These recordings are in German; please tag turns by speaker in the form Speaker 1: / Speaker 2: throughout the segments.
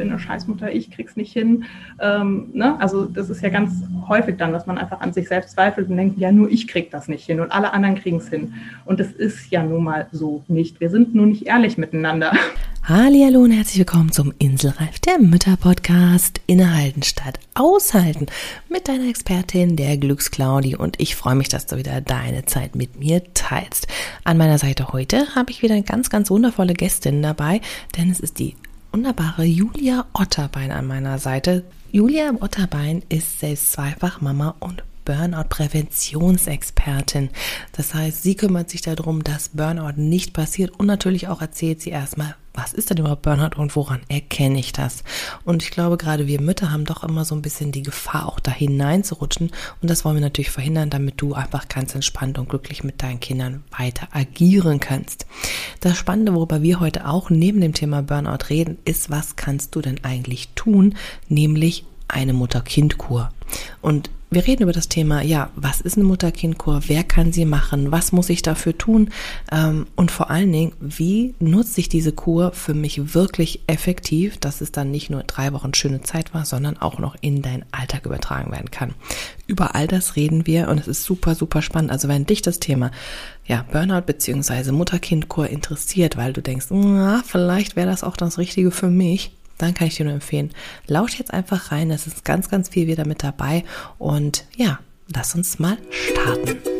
Speaker 1: bin eine Scheißmutter, ich krieg's nicht hin. Ähm, ne? Also das ist ja ganz häufig dann, dass man einfach an sich selbst zweifelt und denkt, ja, nur ich krieg das nicht hin und alle anderen kriegen es hin. Und das ist ja nun mal so nicht. Wir sind nur nicht ehrlich miteinander.
Speaker 2: Hallo und herzlich willkommen zum Inselreif, der Mütterpodcast Innehalten statt Aushalten mit deiner Expertin, der Glücksclaudi und ich freue mich, dass du wieder deine Zeit mit mir teilst. An meiner Seite heute habe ich wieder eine ganz, ganz wundervolle Gästin dabei, denn es ist die wunderbare Julia Otterbein an meiner Seite. Julia Otterbein ist selbst zweifach Mama und Burnout-Präventionsexpertin. Das heißt, sie kümmert sich darum, dass Burnout nicht passiert und natürlich auch erzählt sie erstmal, was ist denn überhaupt Burnout und woran erkenne ich das? Und ich glaube, gerade wir Mütter haben doch immer so ein bisschen die Gefahr, auch da hineinzurutschen. Und das wollen wir natürlich verhindern, damit du einfach ganz entspannt und glücklich mit deinen Kindern weiter agieren kannst. Das Spannende, worüber wir heute auch neben dem Thema Burnout reden, ist, was kannst du denn eigentlich tun? Nämlich eine Mutter-Kind-Kur. Und wir reden über das Thema, ja, was ist eine Mutter-Kind-Kur? Wer kann sie machen? Was muss ich dafür tun? Ähm, und vor allen Dingen, wie nutze ich diese Kur für mich wirklich effektiv, dass es dann nicht nur drei Wochen schöne Zeit war, sondern auch noch in deinen Alltag übertragen werden kann? Über all das reden wir und es ist super, super spannend. Also wenn dich das Thema ja, Burnout beziehungsweise Mutter-Kind-Kur interessiert, weil du denkst, na, vielleicht wäre das auch das Richtige für mich, dann kann ich dir nur empfehlen, lausch jetzt einfach rein. Es ist ganz, ganz viel wieder mit dabei. Und ja, lass uns mal starten.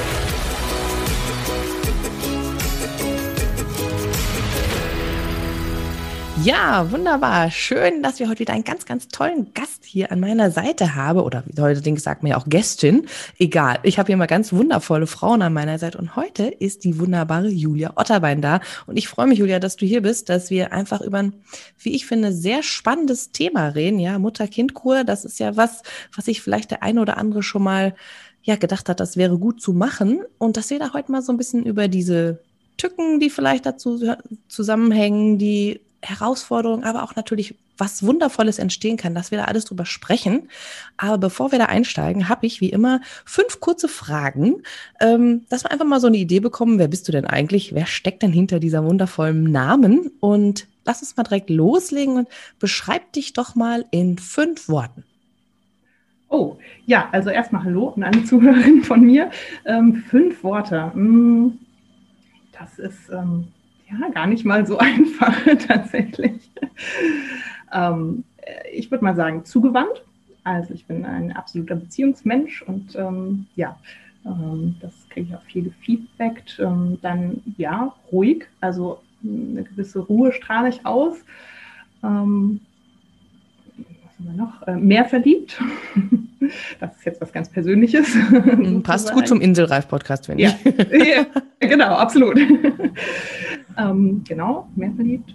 Speaker 2: Ja, wunderbar. Schön, dass wir heute wieder einen ganz, ganz tollen Gast hier an meiner Seite haben. Oder wie heute sagt man ja auch Gästin. Egal. Ich habe hier mal ganz wundervolle Frauen an meiner Seite. Und heute ist die wunderbare Julia Otterbein da. Und ich freue mich, Julia, dass du hier bist, dass wir einfach über ein, wie ich finde, sehr spannendes Thema reden. Ja, Mutter-Kind-Kur, das ist ja was, was sich vielleicht der eine oder andere schon mal ja, gedacht hat, das wäre gut zu machen. Und dass wir da heute mal so ein bisschen über diese Tücken, die vielleicht dazu zusammenhängen, die Herausforderungen, aber auch natürlich was Wundervolles entstehen kann, dass wir da alles drüber sprechen. Aber bevor wir da einsteigen, habe ich wie immer fünf kurze Fragen, ähm, dass wir einfach mal so eine Idee bekommen, wer bist du denn eigentlich? Wer steckt denn hinter dieser wundervollen Namen? Und lass uns mal direkt loslegen und beschreib dich doch mal in fünf Worten.
Speaker 1: Oh, ja, also erstmal Hallo an alle Zuhörerinnen von mir. Ähm, fünf Worte. Hm, das ist ähm, ja, gar nicht mal so einfach tatsächlich. Ähm, ich würde mal sagen, zugewandt. Also ich bin ein absoluter Beziehungsmensch und ähm, ja, ähm, das kriege ich auch viel gefeedbackt. Ähm, dann ja, ruhig, also eine gewisse Ruhe strahle ich aus. Ähm, was haben wir noch? Äh, mehr verliebt. das ist jetzt was ganz Persönliches.
Speaker 2: Mhm, passt gut zum Inselreif-Podcast, wenn
Speaker 1: ich. Ja. ja, genau, absolut. Ähm, genau, mehr verliebt.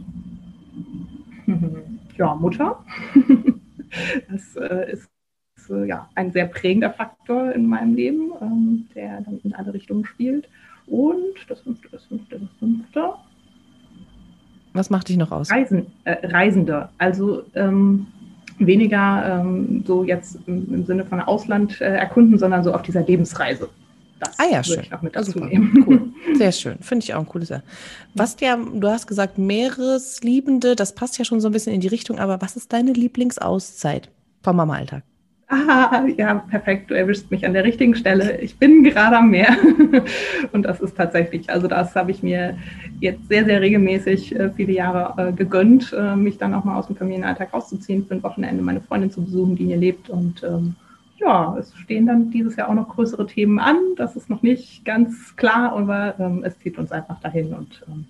Speaker 1: ja, Mutter. das äh, ist äh, ja, ein sehr prägender Faktor in meinem Leben, ähm, der dann in alle Richtungen spielt. Und das fünfte, das fünfte, das fünfte.
Speaker 2: Was macht dich noch aus?
Speaker 1: Reisen, äh, Reisende. Also ähm, weniger ähm, so jetzt im, im, Sinne von Ausland äh, erkunden, sondern so auf dieser Lebensreise.
Speaker 2: Das ah ja, schön. Ich auch mit dazu super. nehmen. Cool. Sehr schön. Finde ich auch ein cooles. Was ja, du hast gesagt, Meeresliebende, das passt ja schon so ein bisschen in die Richtung, aber was ist deine Lieblingsauszeit vom Mama-Alltag?
Speaker 1: Ah, ja, perfekt. Du erwischst mich an der richtigen Stelle. Ich bin gerade am Meer. Und das ist tatsächlich, also das habe ich mir jetzt sehr, sehr regelmäßig äh, viele Jahre äh, gegönnt, äh, mich dann auch mal aus dem Familienalltag rauszuziehen, für ein Wochenende meine Freundin zu besuchen, die hier lebt und ähm, ja, es stehen dann dieses Jahr auch noch größere Themen an. Das ist noch nicht ganz klar, aber ähm, es zieht uns einfach dahin und ähm,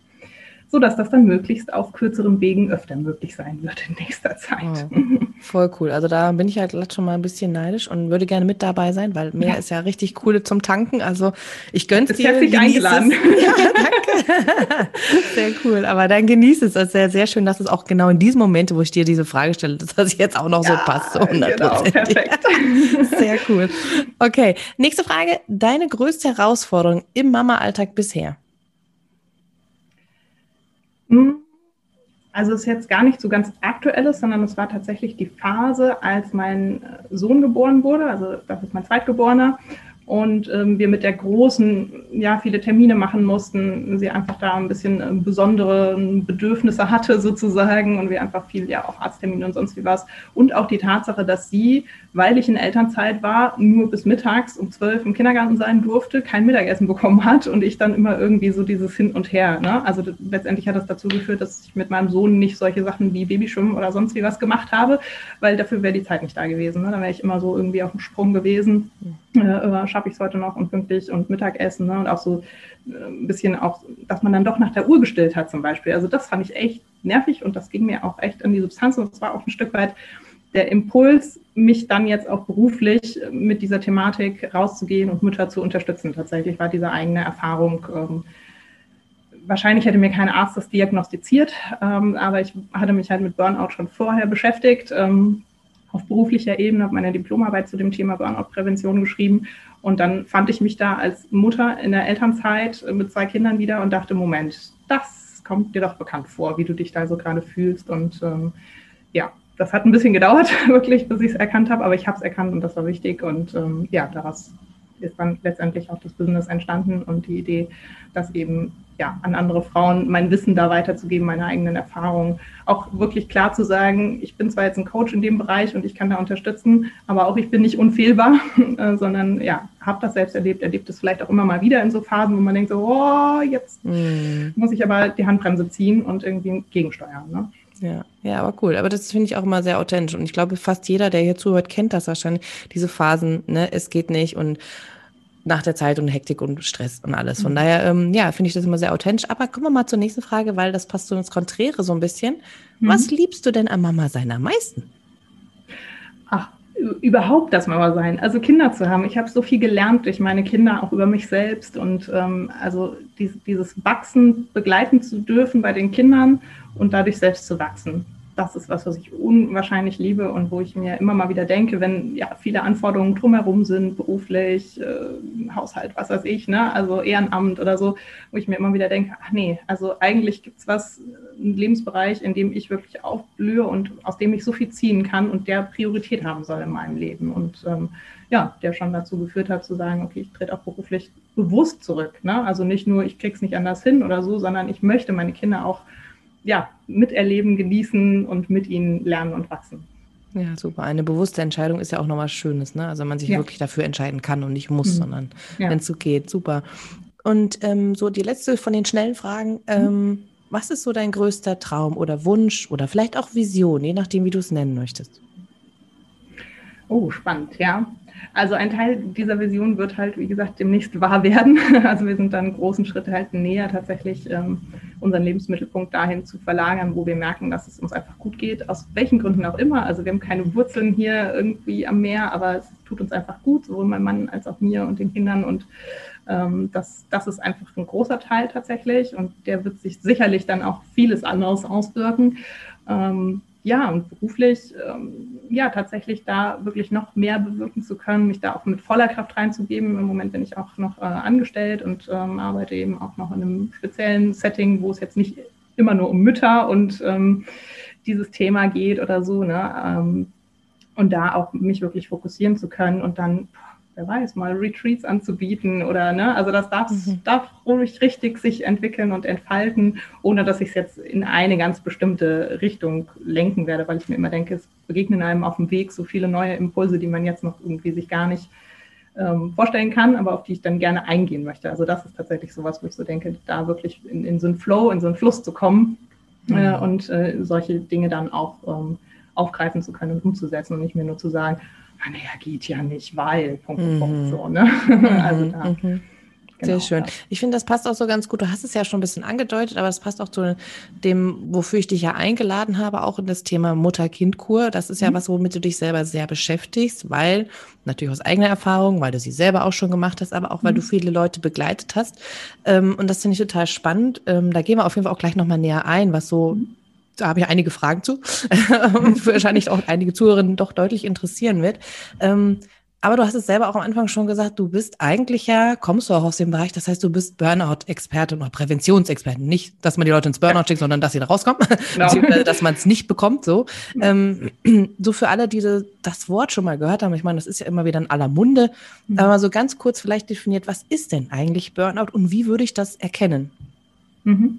Speaker 1: sodass das dann möglichst auf kürzeren Wegen öfter möglich sein wird in nächster Zeit. Oh,
Speaker 2: voll cool. Also da bin ich halt schon mal ein bisschen neidisch und würde gerne mit dabei sein, weil mehr ja. ist ja richtig cool zum Tanken. Also ich gönn's dir.
Speaker 1: Herzlich eingeladen.
Speaker 2: Ja, danke. sehr cool. Aber dann genieß es. Das ist sehr, sehr schön, dass es auch genau in diesen Momente, wo ich dir diese Frage stelle, dass das jetzt auch noch ja, so passt. So genau, perfekt. sehr cool. Okay, nächste Frage. Deine größte Herausforderung im Mama-Alltag bisher?
Speaker 1: Hm. Also es ist jetzt gar nicht so ganz aktuelles, sondern es war tatsächlich die Phase, als mein Sohn geboren wurde. Also das ist mein Zweitgeborener und ähm, wir mit der Großen ja viele Termine machen mussten, sie einfach da ein bisschen äh, besondere Bedürfnisse hatte sozusagen und wir einfach viel ja auch Arzttermine und sonst wie was und auch die Tatsache, dass sie, weil ich in Elternzeit war, nur bis mittags um zwölf im Kindergarten sein durfte, kein Mittagessen bekommen hat und ich dann immer irgendwie so dieses Hin und Her. Ne? Also letztendlich hat das dazu geführt, dass ich mit meinem Sohn nicht solche Sachen wie Babyschwimmen oder sonst wie was gemacht habe, weil dafür wäre die Zeit nicht da gewesen. Ne? Dann wäre ich immer so irgendwie auf dem Sprung gewesen. Äh, schaffe ich es heute noch und pünktlich und Mittagessen ne? und auch so äh, ein bisschen auch, dass man dann doch nach der Uhr gestellt hat zum Beispiel. Also das fand ich echt nervig und das ging mir auch echt an die Substanz und es war auch ein Stück weit der Impuls, mich dann jetzt auch beruflich mit dieser Thematik rauszugehen und Mütter zu unterstützen. Tatsächlich war diese eigene Erfahrung. Ähm, wahrscheinlich hätte mir kein Arzt das diagnostiziert, ähm, aber ich hatte mich halt mit Burnout schon vorher beschäftigt. Ähm, auf beruflicher Ebene, habe meine Diplomarbeit zu dem Thema Burnout-Prävention geschrieben. Und dann fand ich mich da als Mutter in der Elternzeit mit zwei Kindern wieder und dachte, Moment, das kommt dir doch bekannt vor, wie du dich da so gerade fühlst. Und ähm, ja, das hat ein bisschen gedauert, wirklich, bis ich es erkannt habe, aber ich habe es erkannt und das war wichtig. Und ähm, ja, daraus ist dann letztendlich auch das Business entstanden und die Idee, dass eben ja, an andere Frauen mein Wissen da weiterzugeben, meine eigenen Erfahrungen. Auch wirklich klar zu sagen, ich bin zwar jetzt ein Coach in dem Bereich und ich kann da unterstützen, aber auch ich bin nicht unfehlbar, äh, sondern ja, habe das selbst erlebt, erlebt es vielleicht auch immer mal wieder in so Phasen, wo man denkt so, oh, jetzt mm. muss ich aber die Handbremse ziehen und irgendwie gegensteuern. Ne?
Speaker 2: Ja, ja, aber cool. Aber das finde ich auch immer sehr authentisch. Und ich glaube, fast jeder, der hier zuhört, kennt das wahrscheinlich. Diese Phasen, ne, es geht nicht und nach der Zeit und Hektik und Stress und alles. Von mhm. daher, ähm, ja, finde ich das immer sehr authentisch. Aber kommen wir mal zur nächsten Frage, weil das passt so ins Konträre so ein bisschen. Mhm. Was liebst du denn am Mama sein am meisten?
Speaker 1: Ach, überhaupt das Mama sein, also Kinder zu haben. Ich habe so viel gelernt durch meine Kinder, auch über mich selbst und ähm, also dies, dieses Wachsen begleiten zu dürfen bei den Kindern und dadurch selbst zu wachsen das ist was, was ich unwahrscheinlich liebe und wo ich mir immer mal wieder denke, wenn ja viele Anforderungen drumherum sind, beruflich, äh, Haushalt, was weiß ich, ne, also Ehrenamt oder so, wo ich mir immer wieder denke, ach nee, also eigentlich gibt es was, einen Lebensbereich, in dem ich wirklich aufblühe und aus dem ich so viel ziehen kann und der Priorität haben soll in meinem Leben. Und ähm, ja, der schon dazu geführt hat zu sagen, okay, ich trete auch beruflich bewusst zurück, ne, also nicht nur, ich krieg's nicht anders hin oder so, sondern ich möchte meine Kinder auch ja, miterleben, genießen und mit ihnen lernen und wachsen.
Speaker 2: Ja, super. Eine bewusste Entscheidung ist ja auch noch was Schönes, ne? Also man sich ja. wirklich dafür entscheiden kann und nicht muss, mhm. sondern ja. wenn es so geht. Super. Und ähm, so die letzte von den schnellen Fragen. Mhm. Ähm, was ist so dein größter Traum oder Wunsch oder vielleicht auch Vision, je nachdem, wie du es nennen möchtest?
Speaker 1: Oh, spannend, ja. Also ein Teil dieser Vision wird halt, wie gesagt, demnächst wahr werden. Also wir sind dann großen Schritte halt näher, tatsächlich ähm, unseren Lebensmittelpunkt dahin zu verlagern, wo wir merken, dass es uns einfach gut geht, aus welchen Gründen auch immer. Also wir haben keine Wurzeln hier irgendwie am Meer, aber es tut uns einfach gut, sowohl meinem Mann als auch mir und den Kindern. Und ähm, das, das ist einfach ein großer Teil tatsächlich und der wird sich sicherlich dann auch vieles anderes auswirken. Ähm, ja, und beruflich, ähm, ja, tatsächlich da wirklich noch mehr bewirken zu können, mich da auch mit voller Kraft reinzugeben. Im Moment bin ich auch noch äh, angestellt und ähm, arbeite eben auch noch in einem speziellen Setting, wo es jetzt nicht immer nur um Mütter und ähm, dieses Thema geht oder so, ne? Ähm, und da auch mich wirklich fokussieren zu können und dann wer weiß, mal Retreats anzubieten oder, ne, also das darf, mhm. darf ruhig richtig sich entwickeln und entfalten, ohne dass ich es jetzt in eine ganz bestimmte Richtung lenken werde, weil ich mir immer denke, es begegnen einem auf dem Weg so viele neue Impulse, die man jetzt noch irgendwie sich gar nicht ähm, vorstellen kann, aber auf die ich dann gerne eingehen möchte. Also das ist tatsächlich sowas, wo ich so denke, da wirklich in, in so einen Flow, in so einen Fluss zu kommen mhm. äh, und äh, solche Dinge dann auch ähm, aufgreifen zu können und umzusetzen und nicht mehr nur zu sagen, naja, geht ja nicht, weil, Punkt, mhm. Punkt, so, ne?
Speaker 2: Mhm. also da. Mhm. Genau, Sehr schön. Ja. Ich finde, das passt auch so ganz gut. Du hast es ja schon ein bisschen angedeutet, aber es passt auch zu dem, wofür ich dich ja eingeladen habe, auch in das Thema Mutter-Kind-Kur. Das ist ja mhm. was, womit du dich selber sehr beschäftigst, weil natürlich aus eigener Erfahrung, weil du sie selber auch schon gemacht hast, aber auch weil mhm. du viele Leute begleitet hast. Ähm, und das finde ich total spannend. Ähm, da gehen wir auf jeden Fall auch gleich nochmal näher ein, was so mhm da habe ich einige Fragen zu wahrscheinlich auch einige Zuhörerinnen doch deutlich interessieren wird. Ähm, aber du hast es selber auch am Anfang schon gesagt, du bist eigentlich ja, kommst du auch aus dem Bereich, das heißt, du bist Burnout-Experte oder Präventionsexperte. Nicht, dass man die Leute ins Burnout schickt, sondern dass sie da rauskommen, genau. dass man es nicht bekommt. So. Ähm, so für alle, die das Wort schon mal gehört haben, ich meine, das ist ja immer wieder in aller Munde, mhm. aber so ganz kurz vielleicht definiert, was ist denn eigentlich Burnout und wie würde ich das erkennen?
Speaker 1: Mhm.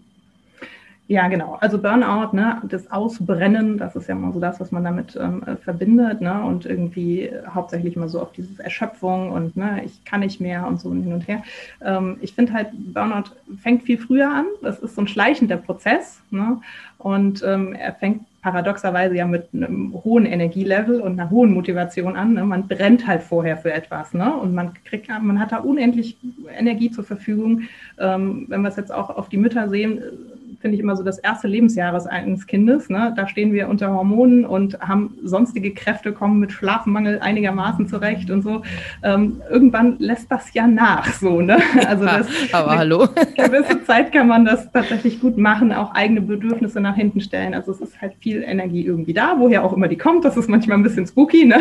Speaker 1: Ja, genau. Also Burnout, ne, das Ausbrennen, das ist ja immer so das, was man damit ähm, äh, verbindet, ne, und irgendwie hauptsächlich immer so auf diese Erschöpfung und ne, ich kann nicht mehr und so hin und her. Ähm, ich finde halt, Burnout fängt viel früher an. Das ist so ein schleichender Prozess, ne, und ähm, er fängt paradoxerweise ja mit einem hohen Energielevel und einer hohen Motivation an. Ne? Man brennt halt vorher für etwas, ne? Und man kriegt, man hat da unendlich Energie zur Verfügung. Ähm, wenn wir es jetzt auch auf die Mütter sehen, finde ich immer so das erste Lebensjahres eines Kindes. Ne? Da stehen wir unter Hormonen und haben sonstige Kräfte, kommen mit Schlafmangel einigermaßen zurecht und so. Ähm, irgendwann lässt das ja nach, so. Ne? Also das,
Speaker 2: ja, aber hallo.
Speaker 1: gewisse Zeit kann man das tatsächlich gut machen, auch eigene Bedürfnisse nach hinten stellen. Also es ist halt viel Energie irgendwie da, woher auch immer die kommt. Das ist manchmal ein bisschen spooky, ne?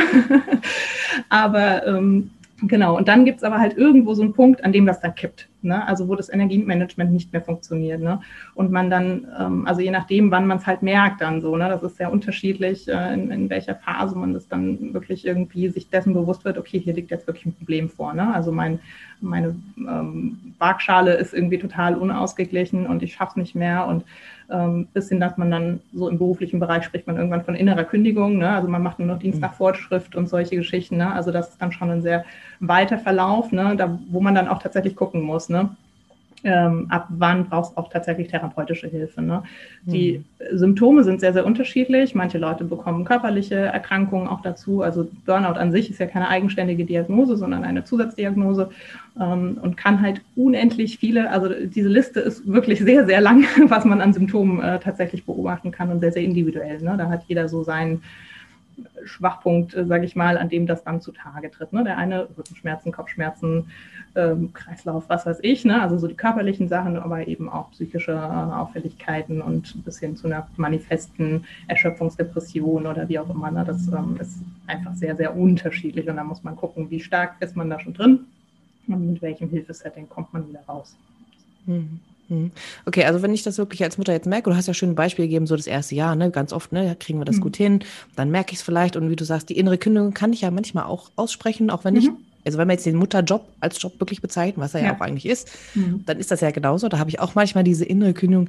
Speaker 1: aber ähm, Genau, und dann gibt es aber halt irgendwo so einen Punkt, an dem das dann kippt. Ne? Also wo das Energiemanagement nicht mehr funktioniert. Ne? Und man dann, ähm, also je nachdem, wann man es halt merkt, dann so, ne? das ist sehr unterschiedlich, äh, in, in, welcher Phase man das dann wirklich irgendwie sich dessen bewusst wird, okay, hier liegt jetzt wirklich ein Problem vor. Ne? Also mein, meine ähm, Waagschale ist irgendwie total unausgeglichen und ich schaffe es nicht mehr und ähm, bis hin, dass man dann so im beruflichen Bereich spricht man irgendwann von innerer Kündigung. Ne? Also man macht nur noch Dienst nach mhm. Fortschrift und solche Geschichten. Ne? Also das ist dann schon ein sehr weiter Verlauf, ne? da, wo man dann auch tatsächlich gucken muss. Ne? Ähm, ab wann brauchst du auch tatsächlich therapeutische Hilfe. Ne? Die mhm. Symptome sind sehr, sehr unterschiedlich. Manche Leute bekommen körperliche Erkrankungen auch dazu. Also Burnout an sich ist ja keine eigenständige Diagnose, sondern eine Zusatzdiagnose ähm, und kann halt unendlich viele, also diese Liste ist wirklich sehr, sehr lang, was man an Symptomen äh, tatsächlich beobachten kann und sehr, sehr individuell. Ne? Da hat jeder so seinen Schwachpunkt, äh, sage ich mal, an dem das dann zutage tritt. Ne? Der eine Rückenschmerzen, Kopfschmerzen, ähm, Kreislauf, was weiß ich, ne? also so die körperlichen Sachen, aber eben auch psychische äh, Auffälligkeiten und bis hin zu einer manifesten Erschöpfungsdepression oder wie auch immer. Ne? Das ähm, ist einfach sehr, sehr unterschiedlich und da muss man gucken, wie stark ist man da schon drin und mit welchem Hilfesetting kommt man wieder raus.
Speaker 2: Mhm. Mhm. Okay, also wenn ich das wirklich als Mutter jetzt merke, du hast ja schon ein Beispiel gegeben, so das erste Jahr, ne, ganz oft, ne, kriegen wir das mhm. gut hin, dann merke ich es vielleicht und wie du sagst, die innere Kündigung kann ich ja manchmal auch aussprechen, auch wenn mhm. ich, also wenn wir jetzt den Mutterjob als Job wirklich bezeichnen, was er ja, ja auch eigentlich ist, mhm. dann ist das ja genauso, da habe ich auch manchmal diese innere Kündigung,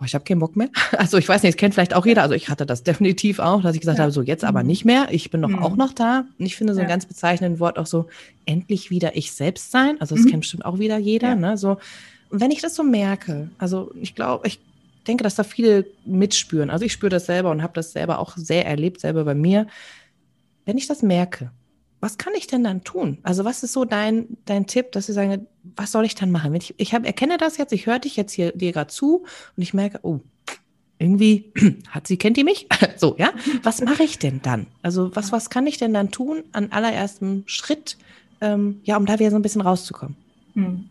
Speaker 2: oh, ich habe keinen Bock mehr. Also ich weiß nicht, es kennt vielleicht auch jeder, also ich hatte das definitiv auch, dass ich gesagt ja. habe, so jetzt aber mhm. nicht mehr, ich bin doch mhm. auch noch da. Und ich finde so ein ganz bezeichnendes Wort auch so, endlich wieder ich selbst sein, also das kennt bestimmt auch wieder jeder, ne, so, und wenn ich das so merke, also ich glaube, ich denke, dass da viele mitspüren. Also ich spüre das selber und habe das selber auch sehr erlebt, selber bei mir. Wenn ich das merke, was kann ich denn dann tun? Also was ist so dein, dein Tipp, dass ich sage, was soll ich dann machen? Ich, ich hab, erkenne das jetzt, ich höre dich jetzt hier dir gerade zu und ich merke, oh, irgendwie hat sie, kennt die mich? so, ja. Was mache ich denn dann? Also was, was kann ich denn dann tun an allererstem Schritt, ähm, ja, um da wieder so ein bisschen rauszukommen? Hm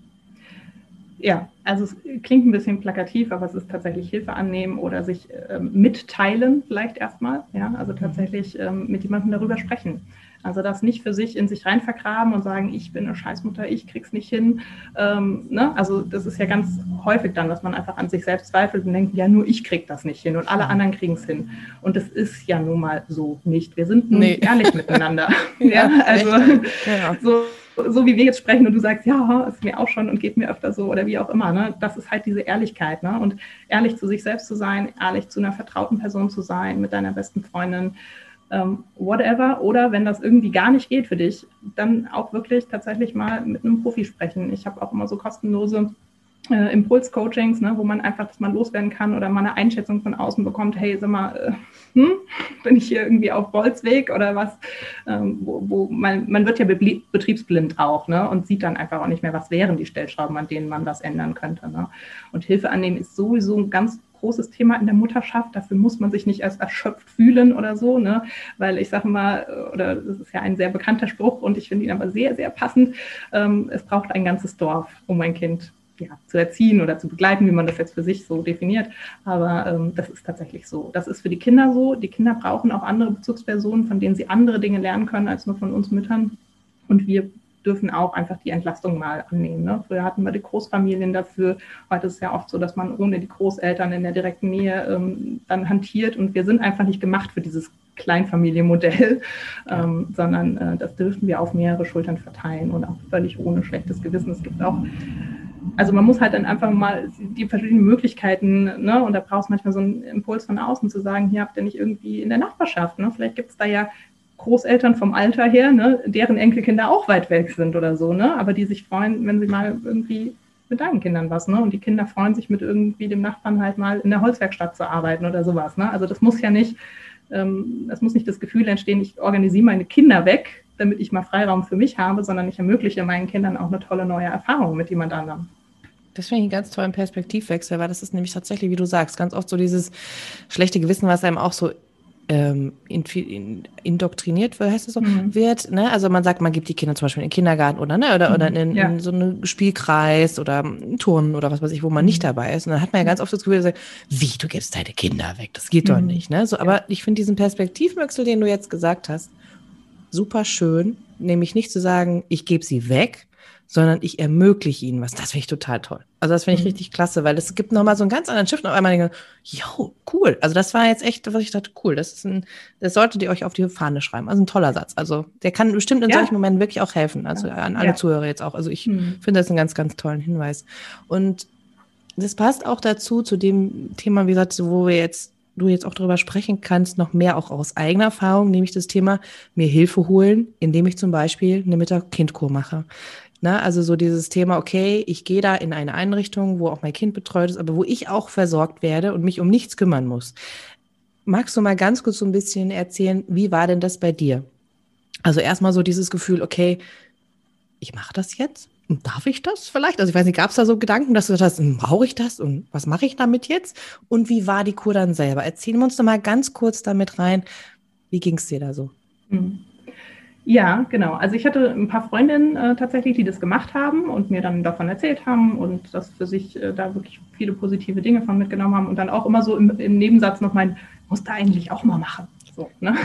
Speaker 1: ja, also es klingt ein bisschen plakativ, aber es ist tatsächlich Hilfe annehmen oder sich ähm, mitteilen vielleicht erstmal. Ja, also mhm. tatsächlich ähm, mit jemandem darüber sprechen. Also das nicht für sich in sich rein vergraben und sagen, ich bin eine Scheißmutter, ich krieg's nicht hin. Ähm, ne? Also das ist ja ganz häufig dann, dass man einfach an sich selbst zweifelt und denkt, ja, nur ich krieg das nicht hin und alle anderen kriegen es hin. Und das ist ja nun mal so nicht. Wir sind nun nee. ehrlich miteinander. ja, also ja. so so wie wir jetzt sprechen und du sagst, ja, ist mir auch schon und geht mir öfter so oder wie auch immer. Ne? Das ist halt diese Ehrlichkeit. Ne? Und ehrlich zu sich selbst zu sein, ehrlich zu einer vertrauten Person zu sein, mit deiner besten Freundin, ähm, whatever. Oder wenn das irgendwie gar nicht geht für dich, dann auch wirklich tatsächlich mal mit einem Profi sprechen. Ich habe auch immer so kostenlose äh, Impuls-Coachings, ne, wo man einfach, dass man loswerden kann oder mal eine Einschätzung von außen bekommt, hey, sag mal, äh, hm, bin ich hier irgendwie auf Bolzweg oder was? Ähm, wo, wo man, man wird ja betriebsblind auch ne, und sieht dann einfach auch nicht mehr, was wären die Stellschrauben, an denen man was ändern könnte. Ne? Und Hilfe annehmen ist sowieso ein ganz großes Thema in der Mutterschaft. Dafür muss man sich nicht erst erschöpft fühlen oder so, ne? weil ich sage mal, oder das ist ja ein sehr bekannter Spruch und ich finde ihn aber sehr, sehr passend. Ähm, es braucht ein ganzes Dorf, um ein Kind ja, zu erziehen oder zu begleiten, wie man das jetzt für sich so definiert. Aber ähm, das ist tatsächlich so. Das ist für die Kinder so. Die Kinder brauchen auch andere Bezugspersonen, von denen sie andere Dinge lernen können als nur von uns Müttern. Und wir dürfen auch einfach die Entlastung mal annehmen. Ne? Früher hatten wir die Großfamilien dafür. Heute ist es ja oft so, dass man ohne die Großeltern in der direkten Nähe ähm, dann hantiert. Und wir sind einfach nicht gemacht für dieses Kleinfamilienmodell, ähm, sondern äh, das dürfen wir auf mehrere Schultern verteilen und auch völlig ohne schlechtes Gewissen. Es gibt auch also man muss halt dann einfach mal die verschiedenen Möglichkeiten, ne, und da brauchst du manchmal so einen Impuls von außen zu sagen, hier habt ihr nicht irgendwie in der Nachbarschaft, ne? Vielleicht gibt es da ja Großeltern vom Alter her, ne, deren Enkelkinder auch weit weg sind oder so, ne? Aber die sich freuen, wenn sie mal irgendwie mit deinen Kindern was, ne? Und die Kinder freuen sich mit irgendwie dem Nachbarn halt mal in der Holzwerkstatt zu arbeiten oder sowas, ne? Also das muss ja nicht, ähm, es muss nicht das Gefühl entstehen, ich organisiere meine Kinder weg, damit ich mal Freiraum für mich habe, sondern ich ermögliche meinen Kindern auch eine tolle neue Erfahrung mit jemand anderem.
Speaker 2: Das finde ich einen ganz tollen Perspektivwechsel, weil das ist nämlich tatsächlich, wie du sagst, ganz oft so dieses schlechte Gewissen, was einem auch so ähm, in, in, indoktriniert wird, heißt es so, mhm. wird. Ne? Also man sagt, man gibt die Kinder zum Beispiel in den Kindergarten oder, ne? oder, mhm. oder in, ja. in, so einen Spielkreis oder einen Turnen oder was weiß ich, wo man nicht mhm. dabei ist. Und dann hat man ja ganz oft das Gefühl, wie, du gibst deine Kinder weg, das geht doch mhm. nicht. Ne? So, aber ja. ich finde diesen Perspektivwechsel, den du jetzt gesagt hast, super schön, nämlich nicht zu sagen, ich gebe sie weg, sondern ich ermögliche ihnen was. Das finde ich total toll. Also das finde ich mhm. richtig klasse, weil es gibt nochmal so einen ganz anderen Shift und auf einmal denke, yo, cool. Also das war jetzt echt, was ich dachte, cool. Das ist ein, das solltet ihr euch auf die Fahne schreiben. Also ein toller Satz. Also der kann bestimmt in ja. solchen Momenten wirklich auch helfen. Also an alle ja. Zuhörer jetzt auch. Also ich mhm. finde das einen ganz, ganz tollen Hinweis. Und das passt auch dazu, zu dem Thema, wie gesagt, wo wir jetzt du jetzt auch darüber sprechen kannst, noch mehr auch aus eigener Erfahrung, nämlich das Thema mir Hilfe holen, indem ich zum Beispiel eine Mittag-Kind-Kur mache. Na, also so dieses Thema, okay, ich gehe da in eine Einrichtung, wo auch mein Kind betreut ist, aber wo ich auch versorgt werde und mich um nichts kümmern muss. Magst du mal ganz kurz so ein bisschen erzählen, wie war denn das bei dir? Also erstmal so dieses Gefühl, okay, ich mache das jetzt. Darf ich das vielleicht? Also ich weiß nicht, gab es da so Gedanken, dass du gesagt hast, hm, brauche ich das und was mache ich damit jetzt? Und wie war die Kur dann selber? Erzählen wir uns doch mal ganz kurz damit rein. Wie ging es dir da so? Mhm.
Speaker 1: Ja, genau. Also ich hatte ein paar Freundinnen äh, tatsächlich, die das gemacht haben und mir dann davon erzählt haben und das für sich äh, da wirklich viele positive Dinge von mitgenommen haben und dann auch immer so im, im Nebensatz noch mein, muss da eigentlich auch mal machen. So, ne?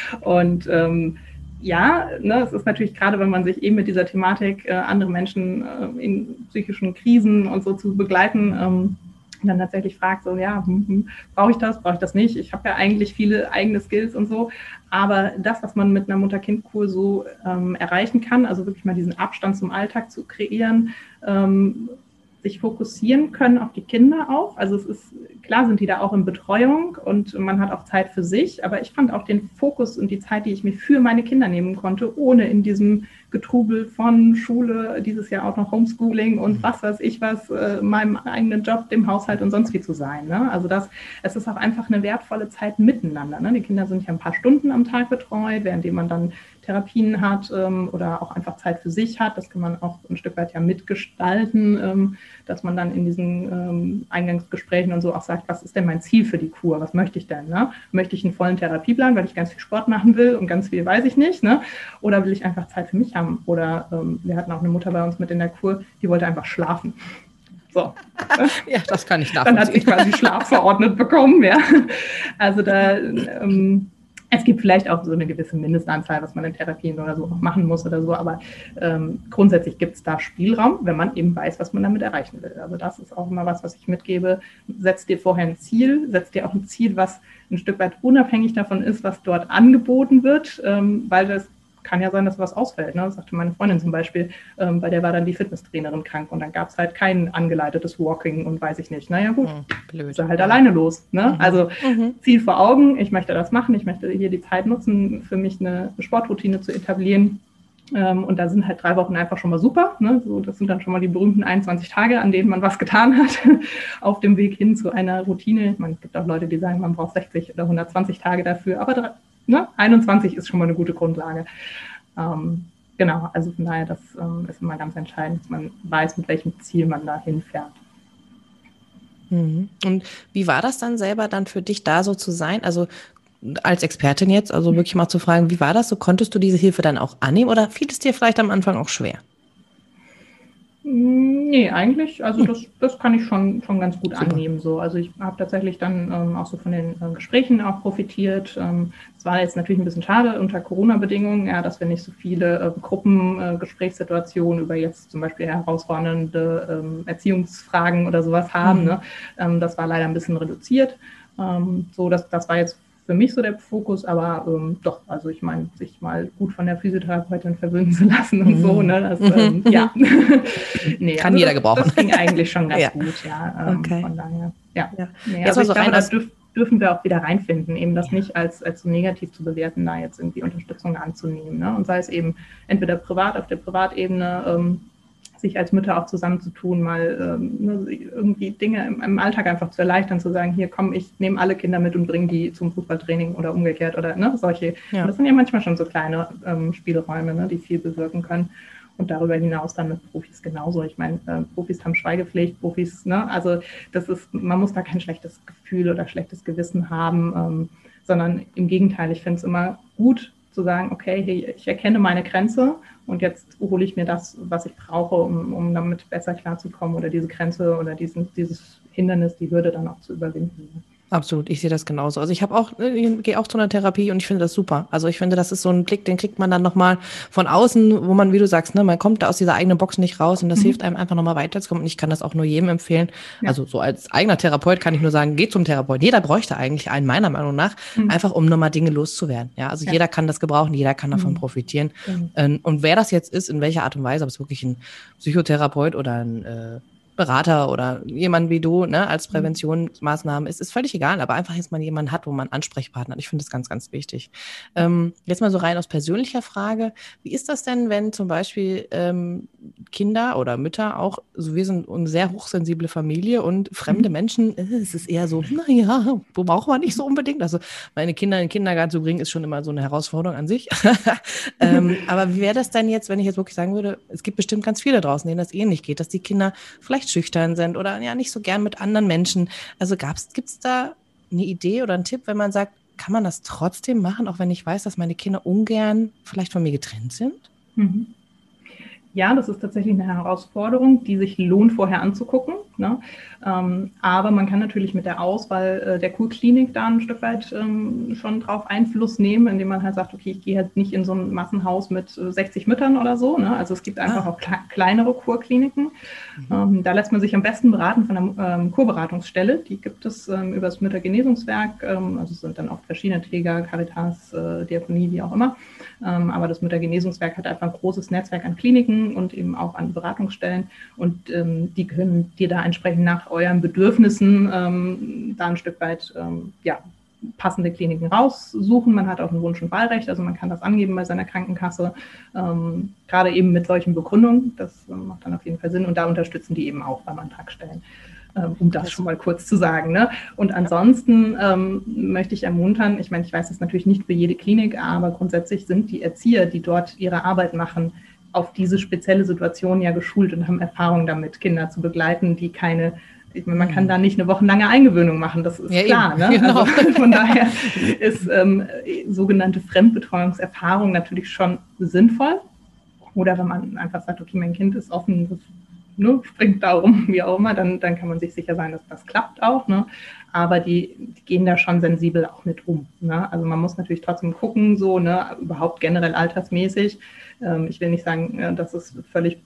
Speaker 1: und ähm, ja, ne, es ist natürlich gerade, wenn man sich eben mit dieser Thematik, äh, andere Menschen äh, in psychischen Krisen und so zu begleiten, ähm, dann tatsächlich fragt, so, ja, hm, hm, brauche ich das, brauche ich das nicht? Ich habe ja eigentlich viele eigene Skills und so, aber das, was man mit einer Mutter-Kind-Kur so ähm, erreichen kann, also wirklich mal diesen Abstand zum Alltag zu kreieren, ähm, sich fokussieren können auf die Kinder auch. Also es ist klar, sind die da auch in Betreuung und man hat auch Zeit für sich, aber ich fand auch den Fokus und die Zeit, die ich mir für meine Kinder nehmen konnte, ohne in diesem Getrubel von Schule, dieses Jahr auch noch Homeschooling und mhm. was weiß ich was, äh, meinem eigenen Job, dem Haushalt und sonst wie zu sein. Ne? Also das, es ist auch einfach eine wertvolle Zeit miteinander. Ne? Die Kinder sind ja ein paar Stunden am Tag betreut, währenddem man dann Therapien hat ähm, oder auch einfach Zeit für sich hat. Das kann man auch ein Stück weit ja mitgestalten, ähm, dass man dann in diesen ähm, Eingangsgesprächen und so auch sagt, was ist denn mein Ziel für die Kur? Was möchte ich denn? Ne? Möchte ich einen vollen Therapieplan, weil ich ganz viel Sport machen will und ganz viel weiß ich nicht? Ne? Oder will ich einfach Zeit für mich haben? Oder ähm, wir hatten auch eine Mutter bei uns mit in der Kur, die wollte einfach schlafen.
Speaker 2: So. ja, das kann ich
Speaker 1: nachvollziehen. Dann hat sie quasi Schlaf verordnet bekommen, ja. Also da ähm, es gibt vielleicht auch so eine gewisse Mindestanzahl, was man in Therapien oder so auch machen muss oder so, aber ähm, grundsätzlich gibt es da Spielraum, wenn man eben weiß, was man damit erreichen will. Also das ist auch immer was, was ich mitgebe. Setz dir vorher ein Ziel, setz dir auch ein Ziel, was ein Stück weit unabhängig davon ist, was dort angeboten wird, ähm, weil das kann ja sein, dass was ausfällt. Ne? Das sagte meine Freundin zum Beispiel, ähm, bei der war dann die Fitnesstrainerin krank und dann gab es halt kein angeleitetes Walking und weiß ich nicht. Naja gut, hm, blöd. ist halt ja. alleine los. Ne? Mhm. Also mhm. Ziel vor Augen, ich möchte das machen, ich möchte hier die Zeit nutzen, für mich eine Sportroutine zu etablieren Ähm, und da sind halt drei Wochen einfach schon mal super. Ne? So, das sind dann schon mal die berühmten 21 Tage, an denen man was getan hat, auf dem Weg hin zu einer Routine. Man gibt auch Leute, die sagen, man braucht 60 oder 120 Tage dafür, aber ne? 21 ist schon mal eine gute Grundlage. Ähm, genau, also von daher, das ähm, ist immer ganz entscheidend, dass man weiß, mit welchem Ziel man da hinfährt.
Speaker 2: Mhm. Und wie war das dann selber dann für dich da so zu sein? Also als Expertin jetzt, also wirklich mal zu fragen, wie war das so? Konntest du diese Hilfe dann auch annehmen oder fiel es dir vielleicht am Anfang auch schwer?
Speaker 1: Nee, eigentlich, also das, das kann ich schon, schon ganz gut Super. annehmen. So. Also ich habe tatsächlich dann ähm, auch so von den äh, Gesprächen auch profitiert. Ähm, es war jetzt natürlich ein bisschen schade unter Corona-Bedingungen, ja, dass wir nicht so viele äh, Gruppengesprächssituationen äh, über jetzt zum Beispiel herausfordernde ähm, Erziehungsfragen oder sowas haben. Mhm. Ne? Ähm, das war leider ein bisschen reduziert. Ähm, so, das, das war jetzt für mich so der Fokus, aber ähm, doch, also ich meine, sich mal gut von der Physiotherapeutin verwöhnen zu lassen und mhm. so, ne, das, ähm, ja.
Speaker 2: nee, Kann also jeder das, gebrauchen.
Speaker 1: Das ging eigentlich schon ganz ja. gut, ja. Ähm, okay. Von daher, ja. ja. Nee, also ich glaube, das dürf, dürfen wir auch wieder reinfinden, eben das ja. nicht als, als so negativ zu bewerten, da jetzt irgendwie Unterstützung anzunehmen. Ne? Und sei es eben entweder privat auf der Privatebene, ähm, sich als Mütter auch zusammenzutun, mal ähm, ne, irgendwie Dinge im, im, Alltag einfach zu erleichtern, zu sagen, hier komm, ich nehme alle Kinder mit und bringe die zum Fußballtraining oder umgekehrt oder ne, solche. Ja. Das sind ja manchmal schon so kleine ähm, Spielräume, ne, die viel bewirken können. Und darüber hinaus dann mit Profis genauso. Ich meine, äh, Profis haben Schweigepflicht, Profis, ne, also das ist, man muss da kein schlechtes Gefühl oder schlechtes Gewissen haben, ähm, sondern im Gegenteil, ich finde es immer gut zu sagen, okay, ich erkenne meine Grenze und jetzt hole ich mir das, was ich brauche, um, um damit besser klarzukommen oder diese Grenze oder diesen, dieses Hindernis, die Hürde dann auch zu überwinden.
Speaker 2: Absolut, ich sehe das genauso. Also ich habe auch, äh, gehe auch zu einer Therapie und ich finde das super. Also ich finde, das ist so ein Blick, den kriegt man dann nochmal von außen, wo man, wie du sagst, ne, man kommt da aus dieser eigenen Box nicht raus und das mhm. hilft einem einfach nochmal weiterzukommen. Und ich kann das auch nur jedem empfehlen. Ja. Also so als eigener Therapeut kann ich nur sagen, geh zum Therapeut. Jeder bräuchte eigentlich einen, meiner Meinung nach, mhm. einfach um nochmal Dinge loszuwerden. Ja, also ja. jeder kann das gebrauchen, jeder kann davon mhm. profitieren. Mhm. Und wer das jetzt ist, in welcher Art und Weise, ob es wirklich ein Psychotherapeut oder ein äh, Berater oder jemand wie du ne, als mhm. Präventionsmaßnahmen ist, ist völlig egal, aber einfach, dass man jemanden hat, wo man Ansprechpartner hat. Ich finde das ganz, ganz wichtig. Ähm, jetzt mal so rein aus persönlicher Frage. Wie ist das denn, wenn zum Beispiel ähm, Kinder oder Mütter auch, so wir sind eine sehr hochsensible Familie und fremde mhm. Menschen, äh, es ist eher so, naja, wo braucht man nicht so unbedingt. Also meine Kinder in den Kindergarten zu bringen, ist schon immer so eine Herausforderung an sich. ähm, aber wie wäre das denn jetzt, wenn ich jetzt wirklich sagen würde, es gibt bestimmt ganz viele draußen, denen das ähnlich geht, dass die Kinder vielleicht vielleicht schüchtern sind oder ja nicht so gern mit anderen Menschen. Also gibt es da eine Idee oder einen Tipp, wenn man sagt, kann man das trotzdem machen, auch wenn ich weiß, dass meine Kinder ungern vielleicht von mir getrennt sind? Mhm.
Speaker 1: Ja, das ist tatsächlich eine Herausforderung, die sich lohnt, vorher anzugucken. Ne? Ähm, aber man kann natürlich mit der Auswahl äh, der Kurklinik da ein Stück weit ähm, schon drauf Einfluss nehmen, indem man halt sagt, okay, ich gehe halt nicht in so ein Massenhaus mit äh, 60 Müttern oder so. Ne? Also es gibt einfach ah. auch kle kleinere Kurkliniken. Mhm. Ähm, da lässt man sich am besten beraten von einer ähm, Kurberatungsstelle. Die gibt es ähm, über das Müttergenesungswerk. Ähm, also es sind dann auch verschiedene Träger, Caritas, äh, Diakonie, wie auch immer. Aber das Müttergenesungswerk hat einfach ein großes Netzwerk an Kliniken und eben auch an Beratungsstellen. Und die können dir da entsprechend nach euren Bedürfnissen ähm, da ein Stück weit ähm, ja, passende Kliniken raussuchen. Man hat auch ein Wunsch- und Wahlrecht, also man kann das angeben bei seiner Krankenkasse, ähm, gerade eben mit solchen Begründungen. Das äh, macht dann auf jeden Fall Sinn und da unterstützen die eben auch beim Antrag stellen. Ähm, um das schon mal kurz zu sagen. Ne? Und ansonsten ähm, möchte ich ermuntern, ich meine, ich weiß es natürlich nicht für jede Klinik, aber grundsätzlich sind die Erzieher, die dort ihre Arbeit machen, auf diese spezielle Situation ja geschult und haben Erfahrung damit, Kinder zu begleiten, die keine ich meine, man kann mhm. da nicht eine wochenlange Eingewöhnung machen, das ist ja, klar. Ne? Genau. Also von daher ist ähm, sogenannte Fremdbetreuungserfahrung natürlich schon sinnvoll. Oder wenn man einfach sagt, okay, mein Kind ist offen, das ne, springt da rum, wie auch immer, dann, dann kann man sich sicher sein, dass das klappt auch. Ne? Aber die, die gehen da schon sensibel auch mit um. Ne? Also man muss natürlich trotzdem gucken, so, ne, überhaupt generell altersmäßig ähm, ich will nicht sagen, äh, dass es völlig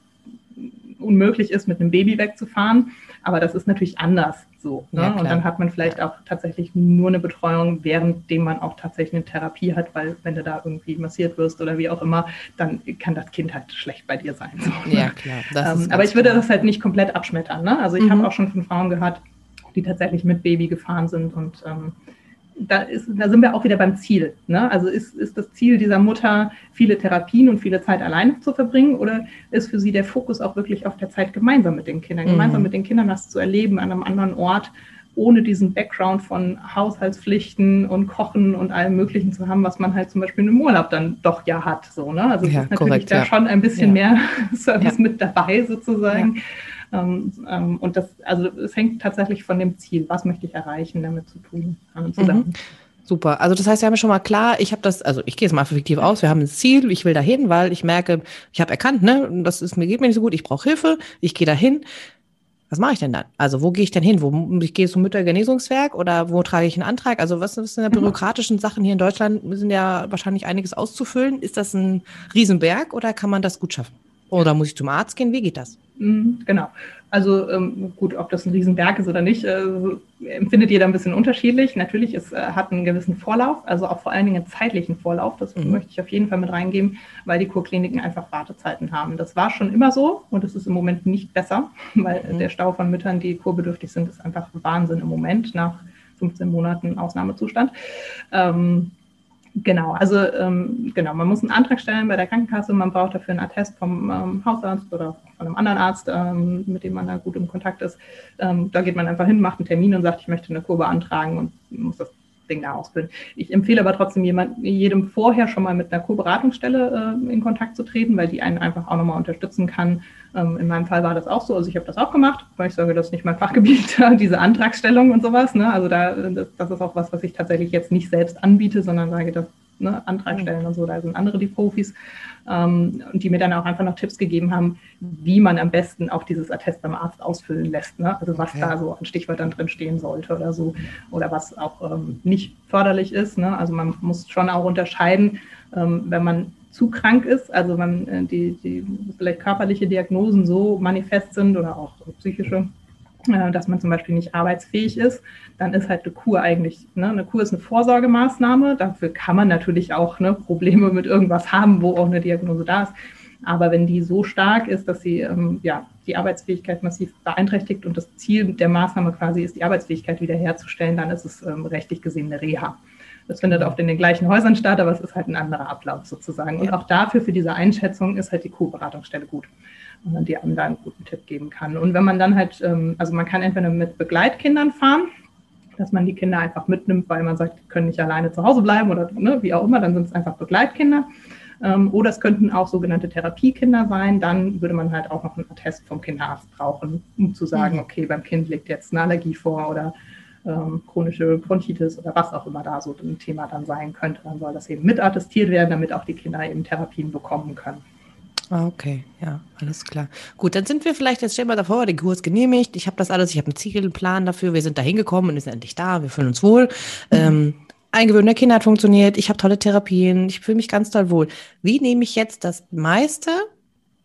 Speaker 1: unmöglich ist, mit einem Baby wegzufahren, aber das ist natürlich anders so. Ne? Ja, und dann hat man vielleicht auch tatsächlich nur eine Betreuung, währenddem man auch tatsächlich eine Therapie hat, weil wenn du da irgendwie massiert wirst oder wie auch immer, dann kann das Kind halt schlecht bei dir sein. So, ne? Ja, klar. Ähm, aber ich würde das halt nicht komplett abschmettern. Ne? Also ich mhm. habe auch schon von Frauen gehört, die tatsächlich mit Baby gefahren sind und ähm, da, ist, da sind wir auch wieder beim Ziel. Ne? Also ist, ist das Ziel dieser Mutter, viele Therapien und viele Zeit alleine zu verbringen oder ist für sie der Fokus auch wirklich auf der Zeit gemeinsam mit den Kindern, mhm. gemeinsam mit den Kindern das zu erleben an einem anderen Ort, ohne diesen Background von Haushaltspflichten und Kochen und allem Möglichen zu haben, was man halt zum Beispiel im Urlaub dann doch ja hat. So, ne? Also ja, ist natürlich korrekt, da ja. schon ein bisschen ja. mehr Service mit dabei sozusagen. Ähm, ähm, und das, also es hängt tatsächlich von dem Ziel, was möchte ich erreichen, damit zu tun, äh, zusammen. Mhm.
Speaker 2: Super. Also das heißt, wir haben schon mal klar, ich habe das, also ich gehe jetzt mal effektiv aus, wir haben ein Ziel, ich will dahin, weil ich merke, ich habe erkannt, ne, das ist mir geht mir nicht so gut, ich brauche Hilfe, ich gehe dahin. Was mache ich denn dann? Also wo gehe ich denn hin? Wo ich gehe zum Müttergenesungswerk oder wo trage ich einen Antrag? Also was, was sind die mhm. bürokratischen Sachen hier in Deutschland? Sind ja wahrscheinlich einiges auszufüllen. Ist das ein Riesenberg oder kann man das gut schaffen? Oder muss ich zum Arzt gehen? Wie geht das?
Speaker 1: Mhm, genau. Also ähm, gut, ob das ein Riesenberg ist oder nicht, äh, empfindet jeder ein bisschen unterschiedlich. Natürlich, es äh, hat einen gewissen Vorlauf, also auch vor allen Dingen einen zeitlichen Vorlauf. Das mhm. möchte ich auf jeden Fall mit reingeben, weil die Kurkliniken einfach Wartezeiten haben. Das war schon immer so und es ist im Moment nicht besser, weil mhm. der Stau von Müttern, die kurbedürftig sind, ist einfach Wahnsinn im Moment nach 15 Monaten Ausnahmezustand. Ähm, Genau, also ähm, genau, man muss einen Antrag stellen bei der Krankenkasse, man braucht dafür einen Attest vom ähm, Hausarzt oder von einem anderen Arzt, ähm, mit dem man da gut im Kontakt ist. Ähm, da geht man einfach hin, macht einen Termin und sagt, ich möchte eine Kurve antragen und muss das Ding da ausfüllen. Ich empfehle aber trotzdem jemand, jedem vorher schon mal mit einer Co-Beratungsstelle äh, in Kontakt zu treten, weil die einen einfach auch nochmal unterstützen kann. Ähm, in meinem Fall war das auch so. Also ich habe das auch gemacht, weil ich sage, das ist nicht mein Fachgebiet, diese Antragstellung und sowas. Ne? Also da, das, das, ist auch was, was ich tatsächlich jetzt nicht selbst anbiete, sondern sage, das ne, Antrag mhm. stellen und so, da sind andere die Profis ähm, und die mir dann auch einfach noch Tipps gegeben haben, wie man am besten auch dieses Attest beim Arzt ausfüllen lässt. Ne? Also was okay. da so an Stichwörtern drin stehen sollte oder so oder was auch ähm, nicht förderlich ist. Ne? Also man muss schon auch unterscheiden, ähm, wenn man zu krank ist, also wenn äh, die, die vielleicht körperliche Diagnosen so manifest sind oder auch psychische dass man zum Beispiel nicht arbeitsfähig ist, dann ist halt eine Kur eigentlich, ne, eine Kur ist eine Vorsorgemaßnahme. Dafür kann man natürlich auch ne, Probleme mit irgendwas haben, wo auch eine Diagnose da ist. Aber wenn die so stark ist, dass sie ähm, ja, die Arbeitsfähigkeit massiv beeinträchtigt und das Ziel der Maßnahme quasi ist, die Arbeitsfähigkeit wiederherzustellen, dann ist es ähm, rechtlich gesehen eine Reha. Das findet oft in den gleichen Häusern statt, aber es ist halt ein anderer Ablauf sozusagen. Und auch dafür, für diese Einschätzung, ist halt die Co-Beratungsstelle gut die einem da einen guten Tipp geben kann. Und wenn man dann halt, ähm, also man kann entweder mit Begleitkindern fahren, dass man die Kinder einfach mitnimmt, weil man sagt, die können nicht alleine zu Hause bleiben oder ne, wie auch immer, dann sind es einfach Begleitkinder. Ähm, oder es könnten auch sogenannte Therapiekinder sein. Dann würde man halt auch noch einen Attest vom Kinderarzt brauchen, um zu sagen, mhm. okay, beim Kind liegt jetzt eine Allergie vor oder ähm, chronische Bronchitis oder was auch immer da so ein Thema dann sein könnte. Dann soll das eben mit attestiert werden, damit auch die Kinder eben Therapien bekommen können.
Speaker 2: Ah, okay, ja, alles klar. Gut, dann sind wir vielleicht, jetzt stellen wir davor, der Kurs genehmigt, ich habe das alles, ich habe einen Zielplan dafür, wir sind da hingekommen und sind endlich da, wir fühlen uns wohl. Mhm. Ähm, Eingewöhnen der Kinder hat funktioniert, ich habe tolle Therapien, ich fühle mich ganz toll wohl. Wie nehme ich jetzt das meiste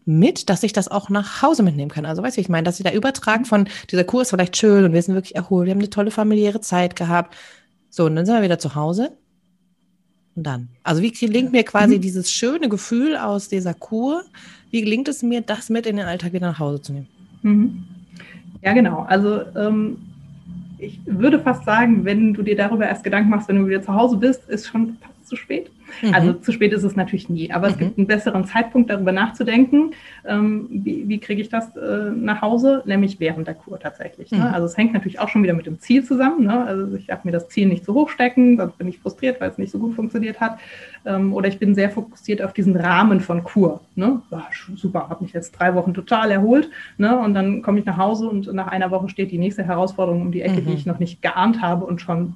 Speaker 2: mit, dass ich das auch nach Hause mitnehmen kann? Also weißt du, ich meine, dass ich da übertragen von dieser Kurs vielleicht schön und wir sind wirklich erholt, wir haben eine tolle familiäre Zeit gehabt. So, und dann sind wir wieder zu Hause und dann? Also wie gelingt mir quasi mhm. dieses schöne Gefühl aus dieser Kur? Wie gelingt es mir, das mit in den Alltag wieder nach Hause zu nehmen?
Speaker 1: Mhm. Ja, genau. Also ähm, ich würde fast sagen, wenn du dir darüber erst Gedanken machst, wenn du wieder zu Hause bist, ist schon fast zu spät. Mhm. Also zu spät ist es natürlich nie, aber mhm. es gibt einen besseren Zeitpunkt, darüber nachzudenken, ähm, wie, wie kriege ich das äh, nach Hause, nämlich während der Kur tatsächlich. Ne? Mhm. Also es hängt natürlich auch schon wieder mit dem Ziel zusammen. Ne? Also ich darf mir das Ziel nicht zu hoch stecken, sonst bin ich frustriert, weil es nicht so gut funktioniert hat. Ähm, oder ich bin sehr fokussiert auf diesen Rahmen von Kur. Ne? Ja, super, habe mich jetzt drei Wochen total erholt ne? und dann komme ich nach Hause und nach einer Woche steht die nächste Herausforderung um die Ecke, die mhm. ich noch nicht geahnt habe und schon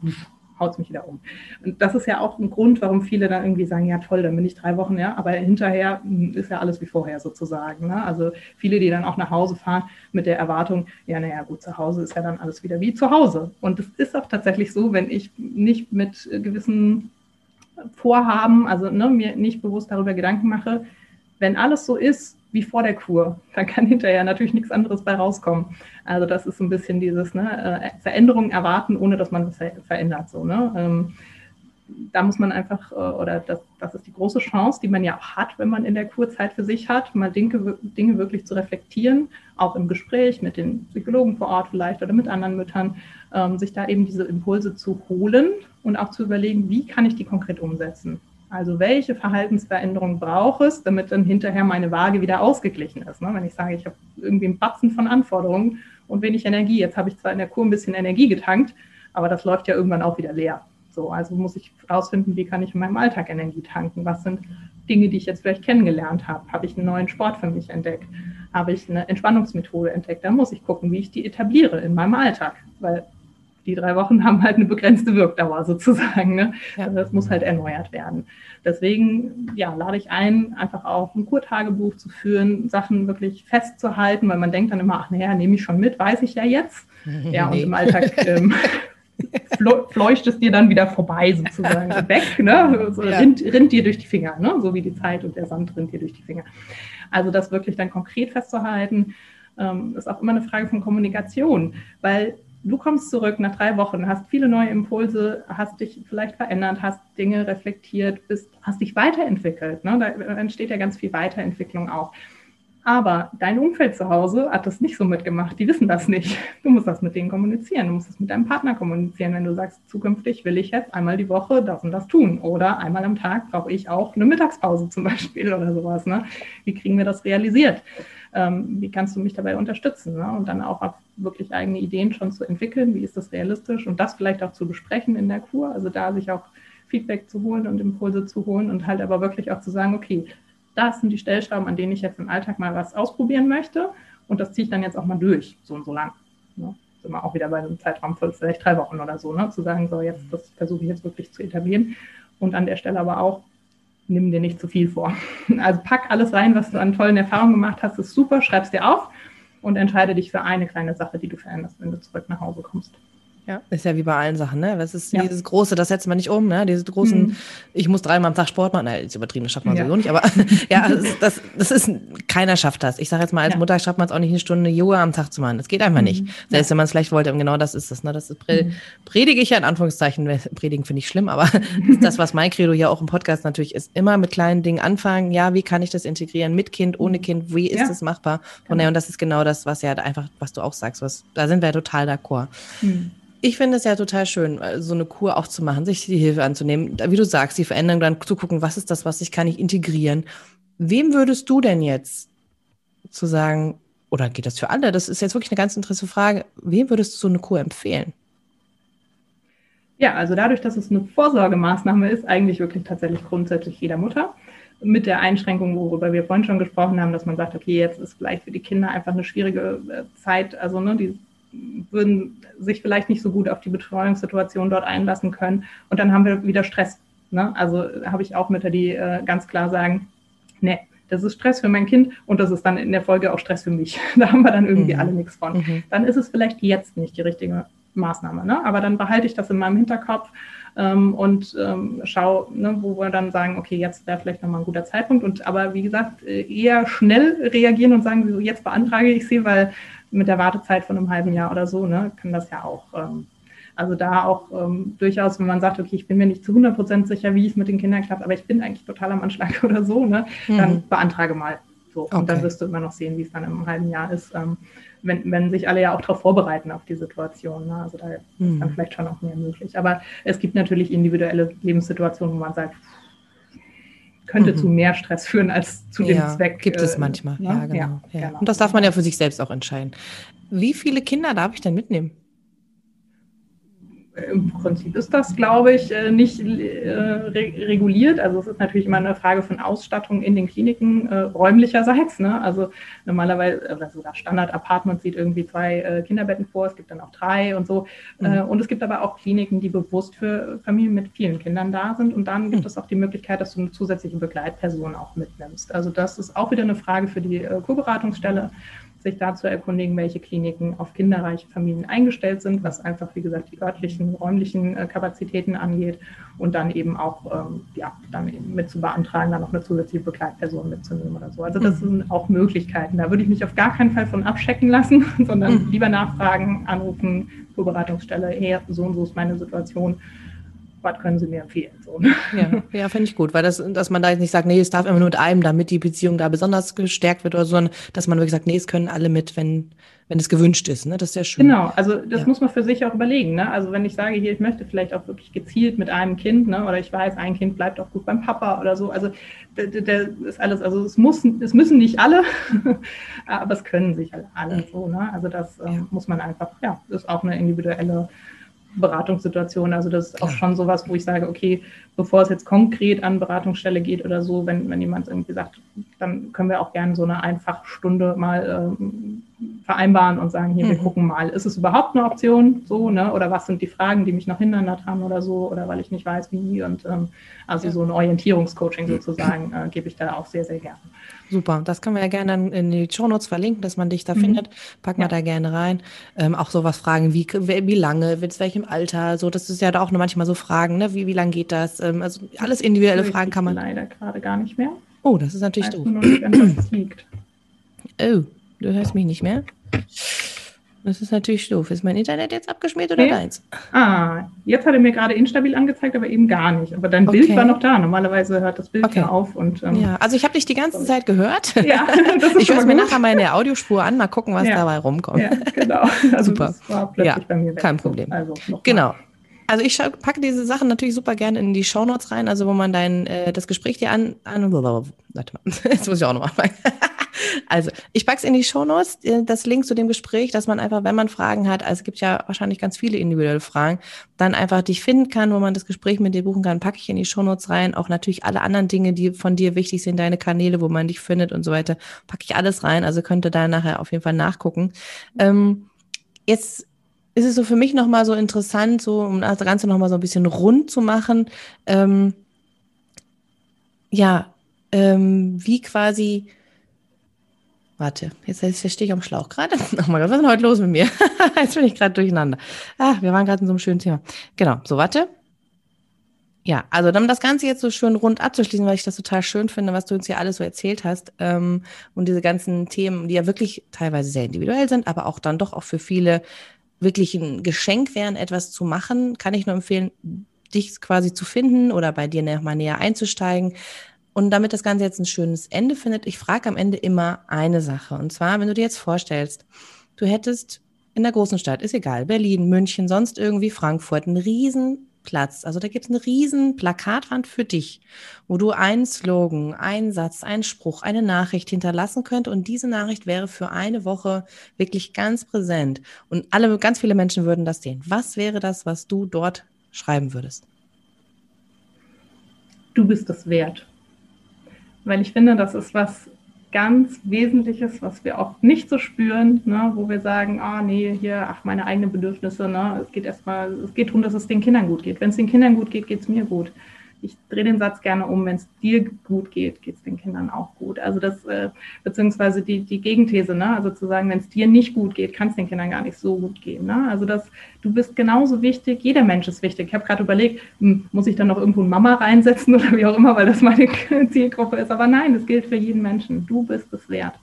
Speaker 1: haut es mich wieder um. Und das ist ja auch ein Grund, warum viele dann irgendwie sagen, ja toll, dann bin ich drei Wochen, ja, aber hinterher hm, ist ja alles wie vorher sozusagen. Ne? Also viele, die dann auch nach Hause fahren mit der Erwartung, ja, naja, gut, zu Hause ist ja dann alles wieder wie zu Hause. Und es ist auch tatsächlich so, wenn ich nicht mit gewissen Vorhaben, also ne, mir nicht bewusst darüber Gedanken mache, wenn alles so ist, wie vor der Kur. Da kann hinterher natürlich nichts anderes bei rauskommen. Also das ist so ein bisschen dieses ne, äh, Veränderungen erwarten, ohne dass man was verändert. So, ne? Ähm, da muss man einfach, äh, oder das, das ist die große Chance, die man ja auch hat, wenn man in der Kurzeit für sich hat, mal Dinge, Dinge wirklich zu reflektieren, auch im Gespräch mit den Psychologen vor Ort vielleicht oder mit anderen Müttern, ähm, sich da eben diese Impulse zu holen und auch zu überlegen, wie kann ich die konkret umsetzen. Also welche Verhaltensveränderungen braucht es, damit dann hinterher meine Waage wieder ausgeglichen ist. Ne? Wenn ich sage, ich habe irgendwie einen Batzen von Anforderungen und wenig Energie, jetzt habe ich zwar in der Kur ein bisschen Energie getankt, aber das läuft ja irgendwann auch wieder leer. So, also muss ich herausfinden, wie kann ich in meinem Alltag Energie tanken? Was sind Dinge, die ich jetzt vielleicht kennengelernt habe? Habe ich einen neuen Sport für mich entdeckt? Habe ich eine Entspannungsmethode entdeckt? Da muss ich gucken, wie ich die etabliere in meinem Alltag, weil die drei Wochen haben halt eine begrenzte Wirkdauer sozusagen. Ne? Ja. Also das muss halt erneuert werden. Deswegen ja, lade ich ein, einfach auch ein Kurtagebuch zu führen, Sachen wirklich festzuhalten, weil man denkt dann immer, ach naja, nehme ich schon mit, weiß ich ja jetzt. Ja, und im Alltag ähm, fleucht es dir dann wieder vorbei, sozusagen weg, ne? So, ja. rinnt, rinnt, dir durch die Finger, ne? so wie die Zeit und der Sand rinnt dir durch die Finger. Also das wirklich dann konkret festzuhalten, ähm, ist auch immer eine Frage von Kommunikation, weil du kommst zurück nach drei Wochen, hast viele neue Impulse, hast dich vielleicht verändert, hast Dinge reflektiert, bist, hast dich weiterentwickelt. Ne? Da entsteht ja ganz viel Weiterentwicklung auch. Aber dein Umfeld zu Hause hat das nicht so mitgemacht. Die wissen das nicht. Du musst das mit denen kommunizieren. Du musst das mit deinem Partner kommunizieren. Wenn du sagst, zukünftig will ich jetzt einmal die Woche das und das tun. Oder einmal am Tag brauche ich auch eine Mittagspause zum Beispiel oder sowas. Ne? Wie kriegen wir das realisiert? Ähm, wie kannst du mich dabei unterstützen? Ne? Und dann auch wirklich eigene Ideen schon zu entwickeln. Wie ist das realistisch? Und das vielleicht auch zu besprechen in der Kur. Also da sich auch Feedback zu holen und Impulse zu holen und halt aber wirklich auch zu sagen, okay, das sind die Stellschrauben, an denen ich jetzt im Alltag mal was ausprobieren möchte. Und das ziehe ich dann jetzt auch mal durch, so und so lang. Ne? Sind wir auch wieder bei einem Zeitraum von vielleicht drei Wochen oder so, ne? zu sagen, so jetzt, das versuche ich jetzt wirklich zu etablieren. Und an der Stelle aber auch, nimm dir nicht zu viel vor. Also pack alles rein, was du an tollen Erfahrungen gemacht hast, ist super, schreib es dir auf und entscheide dich für eine kleine Sache, die du veränderst, wenn du zurück nach Hause kommst.
Speaker 2: Ja, ist ja wie bei allen Sachen, ne? Das ist ja. dieses große, das setzt man nicht um, ne? Diese großen, mhm. ich muss dreimal am Tag Sport machen. Nein, ist übertrieben, das schafft man ja. sowieso nicht, aber ja, das, das ist, keiner schafft das. Ich sage jetzt mal, als ja. Mutter schafft man es auch nicht, eine Stunde Yoga am Tag zu machen. Das geht einfach mhm. nicht. Selbst wenn man es vielleicht wollte, genau das ist es, ne? Das ist, mhm. predige ich ja in Anführungszeichen, predigen finde ich schlimm, aber das, was mein Credo ja auch im Podcast natürlich ist, immer mit kleinen Dingen anfangen. Ja, wie kann ich das integrieren? Mit Kind, ohne mhm. Kind, wie ist das machbar? Und, ja, und das ist genau das, was ja einfach, was du auch sagst, was, da sind wir total d'accord. Mhm. Ich finde es ja total schön, äh, so eine Kur auch zu machen, sich die Hilfe anzunehmen. Wie du sagst, die Veränderung dann zu gucken, was ist das, was ich kann ich integrieren. Wem würdest du denn jetzt zu sagen, oder geht das für alle? Das ist jetzt wirklich eine ganz interessante Frage. Wem würdest du so eine Kur empfehlen?
Speaker 1: Ja, also dadurch, dass es eine Vorsorgemaßnahme ist, eigentlich wirklich tatsächlich grundsätzlich jeder Mutter. Mit der Einschränkung, worüber wir vorhin schon gesprochen haben, dass man sagt, okay, jetzt ist vielleicht für die Kinder einfach eine schwierige äh, Zeit, also ne, die würden sich vielleicht nicht so gut auf die Betreuungssituation dort einlassen können. Und dann haben wir wieder Stress. Ne? Also habe ich auch Mütter, die äh, ganz klar sagen, nee, das ist Stress für mein Kind und das ist dann in der Folge auch Stress für mich. Da haben wir dann irgendwie mhm. alle nichts von. Mhm. Dann ist es vielleicht jetzt nicht die richtige Maßnahme. Ne? Aber dann behalte ich das in meinem Hinterkopf ähm, und ähm, schaue, ne, wo wir dann sagen, okay, jetzt wäre vielleicht nochmal ein guter Zeitpunkt. Und aber wie gesagt, äh, eher schnell reagieren und sagen, so jetzt beantrage ich sie, weil mit der Wartezeit von einem halben Jahr oder so, ne, kann das ja auch. Ähm, also da auch ähm, durchaus, wenn man sagt, okay, ich bin mir nicht zu 100% sicher, wie es mit den Kindern klappt, aber ich bin eigentlich total am Anschlag oder so, ne, mhm. dann beantrage mal. So. Okay. Und dann wirst du immer noch sehen, wie es dann im halben Jahr ist, ähm, wenn, wenn sich alle ja auch darauf vorbereiten auf die Situation. Ne? Also da mhm. ist dann vielleicht schon auch mehr möglich. Aber es gibt natürlich individuelle Lebenssituationen, wo man sagt, könnte mhm. zu mehr Stress führen als zu dem ja, Zweck.
Speaker 2: Gibt es äh, manchmal, ne? ja, genau, ja, genau. Und das darf man ja für sich selbst auch entscheiden. Wie viele Kinder darf ich denn mitnehmen?
Speaker 1: Im Prinzip ist das, glaube ich, äh, nicht äh, reguliert. Also es ist natürlich immer eine Frage von Ausstattung in den Kliniken äh, räumlicherseits. Ne? Also normalerweise, oder sogar Standard-Apartment sieht irgendwie zwei Kinderbetten vor, es gibt dann auch drei und so. Mhm. Und es gibt aber auch Kliniken, die bewusst für Familien mit vielen Kindern da sind. Und dann gibt mhm. es auch die Möglichkeit, dass du eine zusätzliche Begleitperson auch mitnimmst. Also das ist auch wieder eine Frage für die Co-Beratungsstelle sich dazu erkundigen, welche Kliniken auf kinderreiche Familien eingestellt sind, was einfach, wie gesagt, die örtlichen, räumlichen äh, Kapazitäten angeht und dann eben auch, ähm, ja, dann eben mit zu beantragen, dann noch eine zusätzliche Begleitperson mitzunehmen oder so. Also das mhm. sind auch Möglichkeiten. Da würde ich mich auf gar keinen Fall von abchecken lassen, sondern mhm. lieber nachfragen, anrufen, Vorbereitungsstelle, hey, so und so ist meine Situation. Was können Sie mir empfehlen? So, ne?
Speaker 2: Ja, ja finde ich gut, weil das, dass man da jetzt nicht sagt, nee, es darf immer nur mit einem, damit die Beziehung da besonders gestärkt wird oder so, sondern dass man wirklich sagt, nee, es können alle mit, wenn, wenn es gewünscht ist. Ne? Das ist ja schön.
Speaker 1: Genau, also das ja. muss man für sich auch überlegen. Ne? Also wenn ich sage, hier, ich möchte vielleicht auch wirklich gezielt mit einem Kind, ne? oder ich weiß, ein Kind bleibt auch gut beim Papa oder so. Also das ist alles, also es muss, es müssen nicht alle, aber es können sich halt alle so. Ne? Also das ähm, muss man einfach, ja, das ist auch eine individuelle Beratungssituation. Also das ist auch schon sowas, wo ich sage, okay, bevor es jetzt konkret an Beratungsstelle geht oder so, wenn, wenn jemand irgendwie sagt, dann können wir auch gerne so eine Einfachstunde mal ähm, vereinbaren und sagen, hier, mhm. wir gucken mal, ist es überhaupt eine Option so, ne? Oder was sind die Fragen, die mich noch hindern daran oder so, oder weil ich nicht weiß, wie. Und ähm, also so ein Orientierungscoaching sozusagen äh, gebe ich da auch sehr, sehr gerne.
Speaker 2: Super, das können wir ja gerne in die Show Notes verlinken, dass man dich da mhm. findet. Pack mal ja. da gerne rein. Ähm, auch sowas fragen, wie, wie lange, mit welchem Alter, so, das ist ja da auch nur manchmal so Fragen, ne? Wie, wie lange geht das? Ähm, also alles individuelle ich Fragen kann man.
Speaker 1: Leider gerade gar nicht mehr.
Speaker 2: Oh, das ist natürlich doof. Oh, du hörst mich nicht mehr? Das ist natürlich doof. Ist mein Internet jetzt abgeschmiert oder deins?
Speaker 1: Ah, jetzt hat er mir gerade instabil angezeigt, aber eben gar nicht. Aber dein okay. Bild war noch da. Normalerweise hört das Bild okay. auf. Und,
Speaker 2: ähm, ja, also ich habe dich die ganze Zeit gehört. Ja, das ist ich höre mir nachher mal in der Audiospur an, mal gucken, was ja. dabei rumkommt. Ja, genau. Also Super. Das war plötzlich ja, bei mir weg. Kein Problem. Also, genau. Also ich packe diese Sachen natürlich super gerne in die Shownotes rein, also wo man dein äh, das Gespräch dir an, an warte mal, jetzt muss ich auch nochmal Also, ich packe es in die Shownotes, äh, das Link zu dem Gespräch, dass man einfach, wenn man Fragen hat, also es gibt ja wahrscheinlich ganz viele individuelle Fragen, dann einfach dich finden kann, wo man das Gespräch mit dir buchen kann, packe ich in die Shownotes rein. Auch natürlich alle anderen Dinge, die von dir wichtig sind, deine Kanäle, wo man dich findet und so weiter, packe ich alles rein. Also könnt ihr da nachher auf jeden Fall nachgucken. Ähm, jetzt ist es so für mich nochmal so interessant, so um das Ganze nochmal so ein bisschen rund zu machen. Ähm, ja, ähm, wie quasi Warte, jetzt, jetzt stehe ich am Schlauch gerade. Oh mein Gott, was ist denn heute los mit mir? jetzt bin ich gerade durcheinander. Ah, wir waren gerade in so einem schönen Thema. Genau, so warte. Ja, also um das Ganze jetzt so schön rund abzuschließen, weil ich das total schön finde, was du uns hier alles so erzählt hast ähm, und diese ganzen Themen, die ja wirklich teilweise sehr individuell sind, aber auch dann doch auch für viele wirklich ein Geschenk wären, etwas zu machen, kann ich nur empfehlen, dich quasi zu finden oder bei dir nochmal näher einzusteigen. Und damit das Ganze jetzt ein schönes Ende findet, ich frage am Ende immer eine Sache. Und zwar, wenn du dir jetzt vorstellst, du hättest in der großen Stadt, ist egal, Berlin, München, sonst irgendwie Frankfurt, einen riesen Platz. Also da gibt es eine riesen Plakatwand für dich, wo du einen Slogan, einen Satz, einen Spruch, eine Nachricht hinterlassen könnt und diese Nachricht wäre für eine Woche wirklich ganz präsent und alle, ganz viele Menschen würden das sehen. Was wäre das, was du dort schreiben würdest?
Speaker 1: Du bist es wert weil ich finde, das ist was ganz Wesentliches, was wir auch nicht so spüren, ne, wo wir sagen, ah nee, hier, ach, meine eigenen Bedürfnisse, ne, es geht erstmal, es geht darum, dass es den Kindern gut geht. Wenn es den Kindern gut geht, geht es mir gut ich drehe den Satz gerne um, wenn es dir gut geht, geht es den Kindern auch gut. Also das, äh, beziehungsweise die, die Gegenthese, ne? also zu sagen, wenn es dir nicht gut geht, kann es den Kindern gar nicht so gut gehen. Ne? Also das, du bist genauso wichtig, jeder Mensch ist wichtig. Ich habe gerade überlegt, hm, muss ich dann noch irgendwo ein Mama reinsetzen oder wie auch immer, weil das meine Zielgruppe ist. Aber nein, das gilt für jeden Menschen. Du bist es wert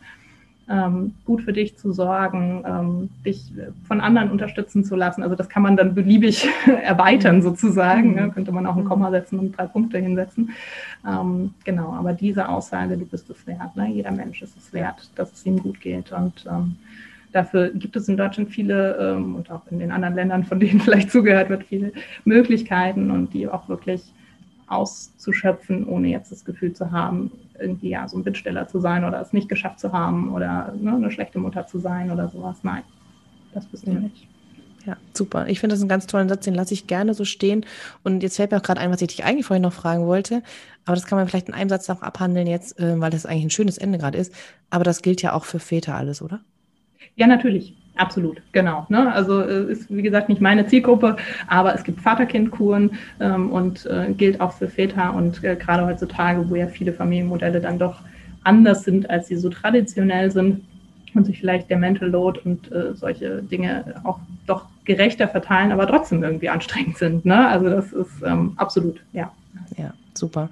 Speaker 1: ähm, gut für dich zu sorgen, ähm, dich von anderen unterstützen zu lassen. Also das kann man dann beliebig erweitern sozusagen. Ne? Könnte man auch ein Komma setzen und drei Punkte hinsetzen. Ähm, genau, aber diese Aussage, du bist es wert. Ne? Jeder Mensch ist es wert, dass es ihm gut geht. Und ähm, dafür gibt es in Deutschland viele ähm, und auch in den anderen Ländern, von denen vielleicht zugehört wird, viele Möglichkeiten und die auch wirklich auszuschöpfen, ohne jetzt das Gefühl zu haben, irgendwie ja so ein Bittsteller zu sein oder es nicht geschafft zu haben oder ne, eine schlechte Mutter zu sein oder sowas. Nein, das bist du ja. nicht.
Speaker 2: Ja, super. Ich finde das einen ganz tollen Satz, den lasse ich gerne so stehen. Und jetzt fällt mir auch gerade ein, was ich dich eigentlich vorhin noch fragen wollte. Aber das kann man vielleicht in einem Satz noch abhandeln jetzt, äh, weil das eigentlich ein schönes Ende gerade ist. Aber das gilt ja auch für Väter alles, oder?
Speaker 1: Ja, natürlich. Absolut, genau. Ne? Also äh, ist wie gesagt nicht meine Zielgruppe, aber es gibt Vater-Kind-Kuren ähm, und äh, gilt auch für Väter und äh, gerade heutzutage, wo ja viele Familienmodelle dann doch anders sind, als sie so traditionell sind und sich vielleicht der Mental Load und äh, solche Dinge auch doch gerechter verteilen, aber trotzdem irgendwie anstrengend sind. Ne? Also das ist ähm, absolut, ja.
Speaker 2: Ja, super.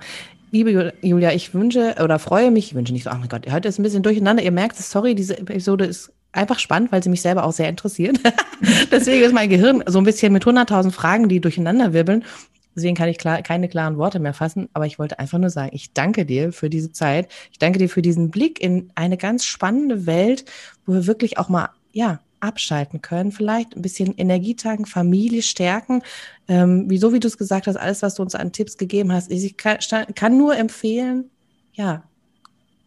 Speaker 2: Liebe Julia, ich wünsche oder freue mich, ich wünsche nicht so, ach mein Gott, heute ist ein bisschen durcheinander. Ihr merkt es, sorry, diese Episode ist einfach spannend, weil sie mich selber auch sehr interessiert. Deswegen ist mein Gehirn so ein bisschen mit 100.000 Fragen, die durcheinander wirbeln. Deswegen kann ich klar, keine klaren Worte mehr fassen, aber ich wollte einfach nur sagen, ich danke dir für diese Zeit. Ich danke dir für diesen Blick in eine ganz spannende Welt, wo wir wirklich auch mal, ja, abschalten können, vielleicht ein bisschen Energie tanken, Familie stärken. Ähm, wie, wie du es gesagt hast, alles, was du uns an Tipps gegeben hast, ich kann, kann nur empfehlen, ja,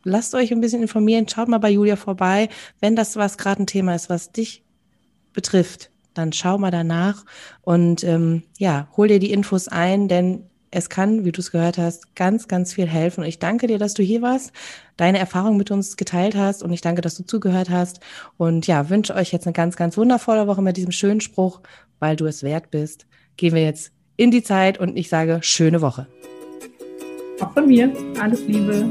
Speaker 2: lasst euch ein bisschen informieren, schaut mal bei Julia vorbei, wenn das was gerade ein Thema ist, was dich betrifft dann schau mal danach und ähm, ja, hol dir die Infos ein, denn es kann, wie du es gehört hast, ganz, ganz viel helfen. Und ich danke dir, dass du hier warst, deine Erfahrung mit uns geteilt hast und ich danke, dass du zugehört hast. Und ja, wünsche euch jetzt eine ganz, ganz wundervolle Woche mit diesem schönen Spruch, weil du es wert bist. Gehen wir jetzt in die Zeit und ich sage schöne Woche.
Speaker 1: Auch von mir. Alles Liebe.